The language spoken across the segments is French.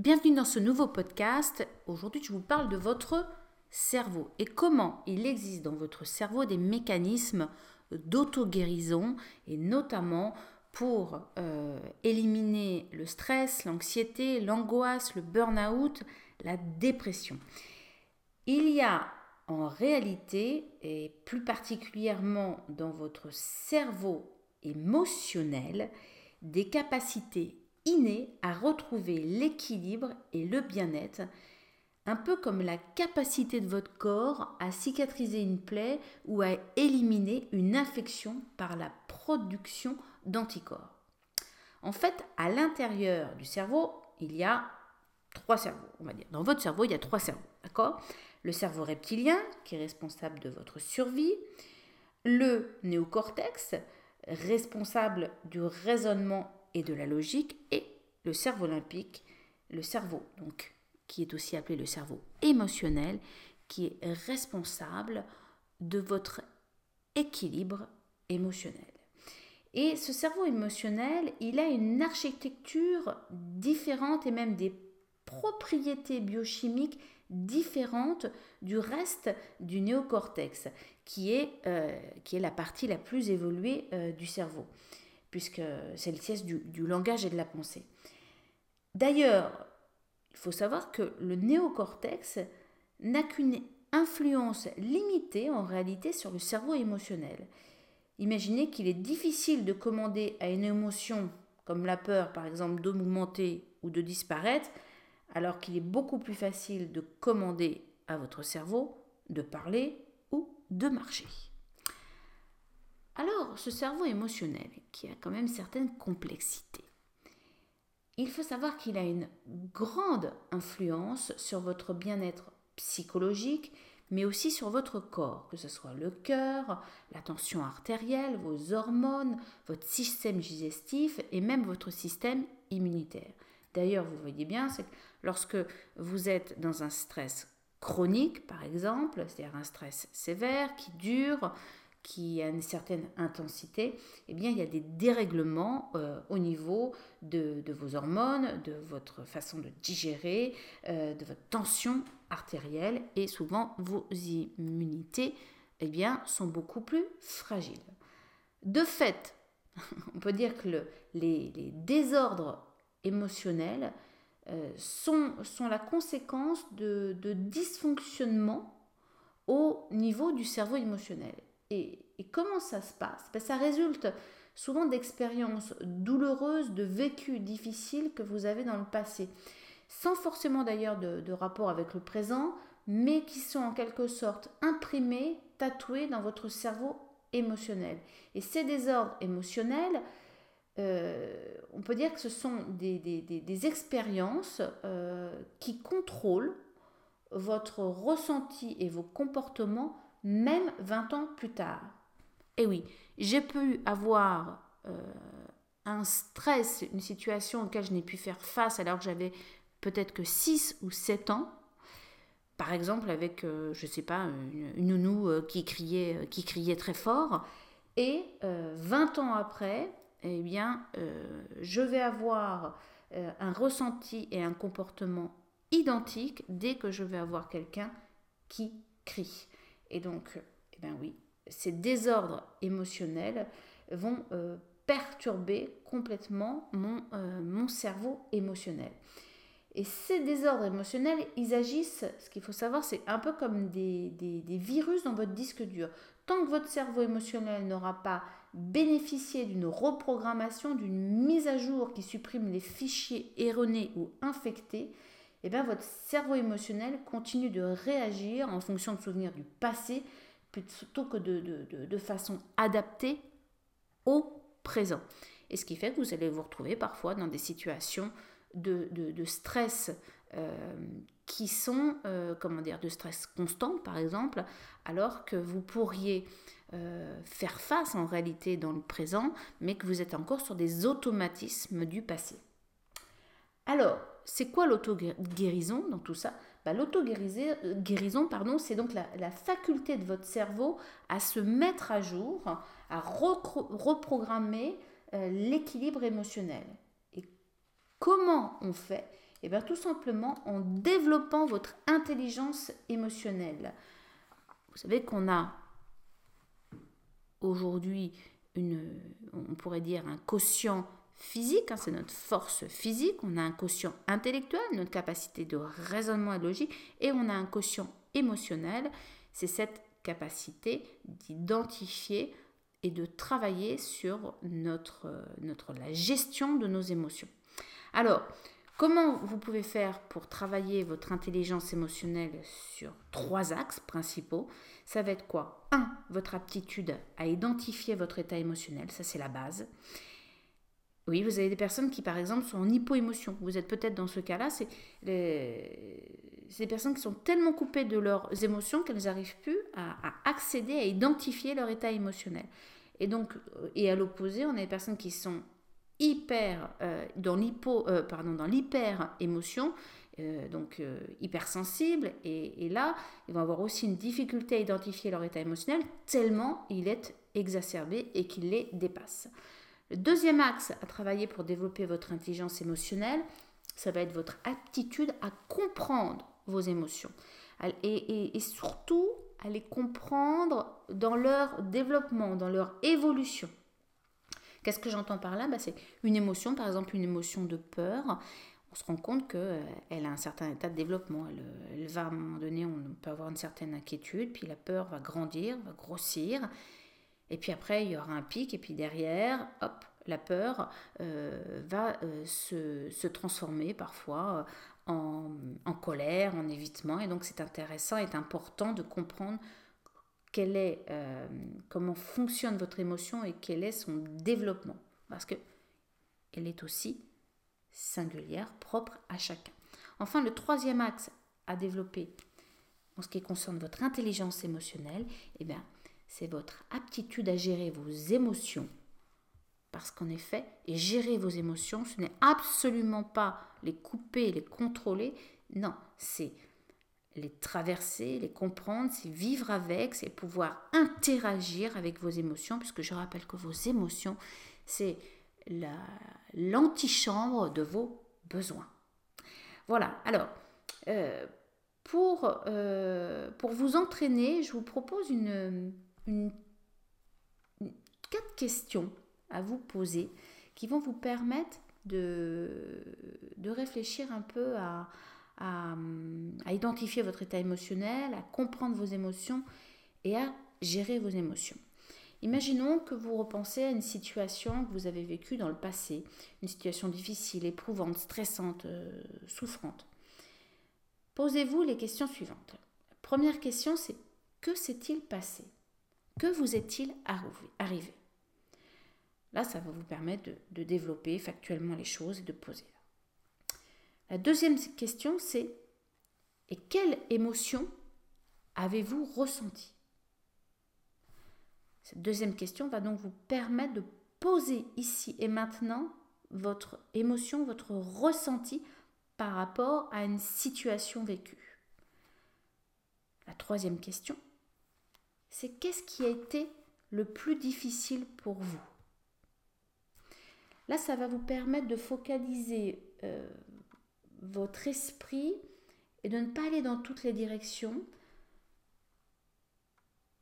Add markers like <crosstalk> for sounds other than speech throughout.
Bienvenue dans ce nouveau podcast. Aujourd'hui, je vous parle de votre cerveau et comment il existe dans votre cerveau des mécanismes d'auto-guérison et notamment pour euh, éliminer le stress, l'anxiété, l'angoisse, le burn-out, la dépression. Il y a en réalité, et plus particulièrement dans votre cerveau émotionnel, des capacités innées à retrouver l'équilibre et le bien-être, un peu comme la capacité de votre corps à cicatriser une plaie ou à éliminer une infection par la production d'anticorps. En fait, à l'intérieur du cerveau, il y a trois cerveaux. Dans votre cerveau, il y a trois cerveaux, Le cerveau reptilien, qui est responsable de votre survie, le néocortex, responsable du raisonnement et de la logique, et le cerveau olympique, le cerveau, donc, qui est aussi appelé le cerveau émotionnel, qui est responsable de votre équilibre émotionnel. Et ce cerveau émotionnel, il a une architecture différente et même des propriétés biochimiques différentes du reste du néocortex, qui est, euh, qui est la partie la plus évoluée euh, du cerveau, puisque c'est le siège du, langage et de la pensée. D'ailleurs, il faut savoir que le néocortex n'a qu'une influence limitée en réalité sur le cerveau émotionnel. Imaginez qu'il est difficile de commander à une émotion comme la peur par exemple d'augmenter ou de disparaître, alors qu'il est beaucoup plus facile de commander à votre cerveau de parler ou de marcher. Alors, ce cerveau émotionnel, qui a quand même certaines complexités, il faut savoir qu'il a une grande influence sur votre bien-être psychologique, mais aussi sur votre corps, que ce soit le cœur, la tension artérielle, vos hormones, votre système digestif et même votre système immunitaire. D'ailleurs, vous voyez bien, lorsque vous êtes dans un stress chronique, par exemple, c'est-à-dire un stress sévère qui dure, qui a une certaine intensité, eh bien, il y a des dérèglements euh, au niveau de, vos hormones, de votre façon de digérer, euh, de votre tension artérielle et souvent vos immunités eh bien, sont beaucoup plus fragiles. De fait, <laughs> on peut dire que les, désordres émotionnels euh, sont, la conséquence de dysfonctionnements au niveau du cerveau émotionnel. Et, comment ça se passe? Ben, Ça résulte souvent d'expériences douloureuses, de vécus difficiles que vous avez dans le passé, sans forcément d'ailleurs de, rapport avec le présent, mais qui sont en quelque sorte imprimés, tatoués dans votre cerveau émotionnel. Et ces désordres émotionnels, euh, on peut dire que ce sont des, expériences euh, qui contrôlent votre ressenti et vos comportements même 20 ans plus tard. Et oui, j'ai pu avoir euh, un stress, une situation auquel je n'ai pu faire face alors que j'avais peut-être que 6 ou 7 ans. Par exemple, avec, euh, je ne sais pas, une, nounou euh, qui, criait, qui criait très fort. Et 20 ans après, eh bien, je vais avoir un ressenti et un comportement identique dès que je vais avoir quelqu'un qui crie. Et donc, eh ben oui, ces désordres émotionnels vont euh, perturber complètement mon, euh, mon cerveau émotionnel. Et ces désordres émotionnels, ils agissent, ce qu'il faut savoir, c'est un peu comme des, virus dans votre disque dur. Tant que votre cerveau émotionnel n'aura pas bénéficié d'une reprogrammation, d'une mise à jour qui supprime les fichiers erronés ou infectés, eh bien, votre cerveau émotionnel continue de réagir en fonction de souvenirs du passé plutôt que de, de, de, façon adaptée au présent. Et ce qui fait que vous allez vous retrouver parfois dans des situations de, de stress euh, qui sont, euh, comment dire, de stress constant par exemple, alors que vous pourriez euh, faire face en réalité dans le présent, mais que vous êtes encore sur des automatismes du passé. Alors, c'est quoi l'auto-guérison dans tout ça? Bah, L'auto-guérison, pardon, c'est donc la, faculté de votre cerveau à se mettre à jour, à reprogrammer euh, l'équilibre émotionnel. Et comment on fait? Eh bien tout simplement en développant votre intelligence émotionnelle. Vous savez qu'on a aujourd'hui une, on pourrait dire un quotient physique, hein, c'est notre force physique, on a un quotient intellectuel, notre capacité de raisonnement et logique, et on a un quotient émotionnel, c'est cette capacité d'identifier et de travailler sur notre, notre, la gestion de nos émotions. Alors, comment vous pouvez faire pour travailler votre intelligence émotionnelle sur trois axes principaux? Ça va être quoi? 1. Votre aptitude à identifier votre état émotionnel, ça c'est la base. Oui, vous avez des personnes qui, par exemple, sont en hypo-émotion. Vous êtes peut-être dans ce cas-là. C'est des personnes qui sont tellement coupées de leurs émotions qu'elles n'arrivent plus à, accéder, à identifier leur état émotionnel. Et donc, et à l'opposé, on a des personnes qui sont hyper euh, dans l'hypo, euh, pardon, dans l'hyper émotion, euh, donc hypersensible. Et, et là, ils vont avoir aussi une difficulté à identifier leur état émotionnel tellement il est exacerbé et qu'il les dépasse. Le deuxième axe à travailler pour développer votre intelligence émotionnelle, ça va être votre aptitude à comprendre vos émotions et, surtout à les comprendre dans leur développement, dans leur évolution. Qu'est-ce que j'entends par là? Bah, C'est une émotion, par exemple une émotion de peur. On se rend compte qu'elle euh, a un certain état de développement. Elle, elle, va à un moment donné, on peut avoir une certaine inquiétude, puis la peur va grandir, va grossir. Et puis après, il y aura un pic, et puis derrière, hop, la peur euh, va euh, se, transformer parfois euh, en, colère, en évitement. Et donc c'est intéressant et important de comprendre est, comment fonctionne votre émotion et quel est son développement. Parce que elle est aussi singulière, propre à chacun. Enfin, le troisième axe à développer en ce qui concerne votre intelligence émotionnelle, eh bien, c'est votre aptitude à gérer vos émotions. Parce qu'en effet, et gérer vos émotions, ce n'est absolument pas les couper, les contrôler. Non, c'est les traverser, les comprendre, c'est vivre avec, c'est pouvoir interagir avec vos émotions, puisque je rappelle que vos émotions, c'est l'antichambre de vos besoins. Voilà, alors, euh, euh, pour vous entraîner, je vous propose une, quatre questions à vous poser qui vont vous permettre de, de réfléchir un peu à, à, identifier votre état émotionnel, à comprendre vos émotions et à gérer vos émotions. Imaginons que vous repensez à une situation que vous avez vécue dans le passé, une situation difficile, éprouvante, stressante, euh, souffrante. Posez-vous les questions suivantes. première question, c'est que s'est-il passé? Que vous est-il arrivé? Là, ça va vous permettre de, développer factuellement les choses et de poser. La deuxième question, c'est et quelle émotion avez-vous ressenti Cette deuxième question va donc vous permettre de poser ici et maintenant votre émotion, votre ressenti par rapport à une situation vécue. La troisième question, c'est qu'est-ce qui a été le plus difficile pour vous? Là, ça va vous permettre de focaliser euh, votre esprit et de ne pas aller dans toutes les directions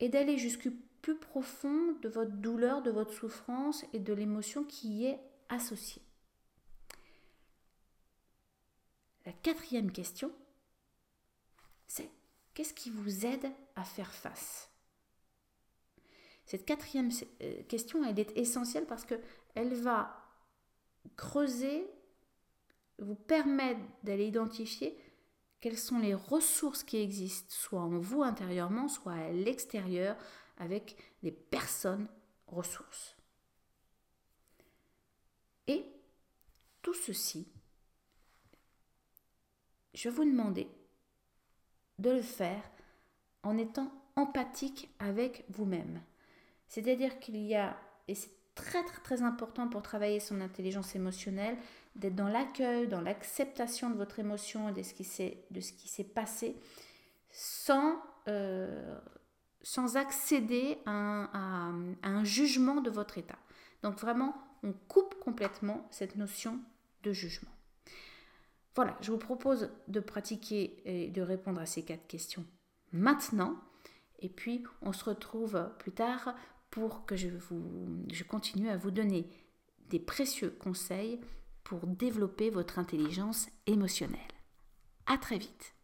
et d'aller jusqu'au plus profond de votre douleur, de votre souffrance et de l'émotion qui y est associée. La quatrième question, c'est qu'est-ce qui vous aide à faire face? Cette quatrième euh, question, est essentielle parce qu'elle va creuser, vous permettre d'aller identifier quelles sont les ressources qui existent, soit en vous intérieurement, soit à l'extérieur, avec des personnes ressources. Et tout ceci, je vais vous demander de le faire en étant empathique avec vous-même. C'est-à-dire qu'il y a, et c'est très très très important pour travailler son intelligence émotionnelle, d'être dans l'accueil, dans l'acceptation de votre émotion et de ce qui s'est passé, sans, euh, sans accéder à un, jugement de votre état. Donc vraiment, on coupe complètement cette notion de jugement. Voilà, je vous propose de pratiquer et de répondre à ces quatre questions maintenant. Et puis, on se retrouve plus tard pour que je, continue à vous donner des précieux conseils pour développer votre intelligence émotionnelle. À très vite.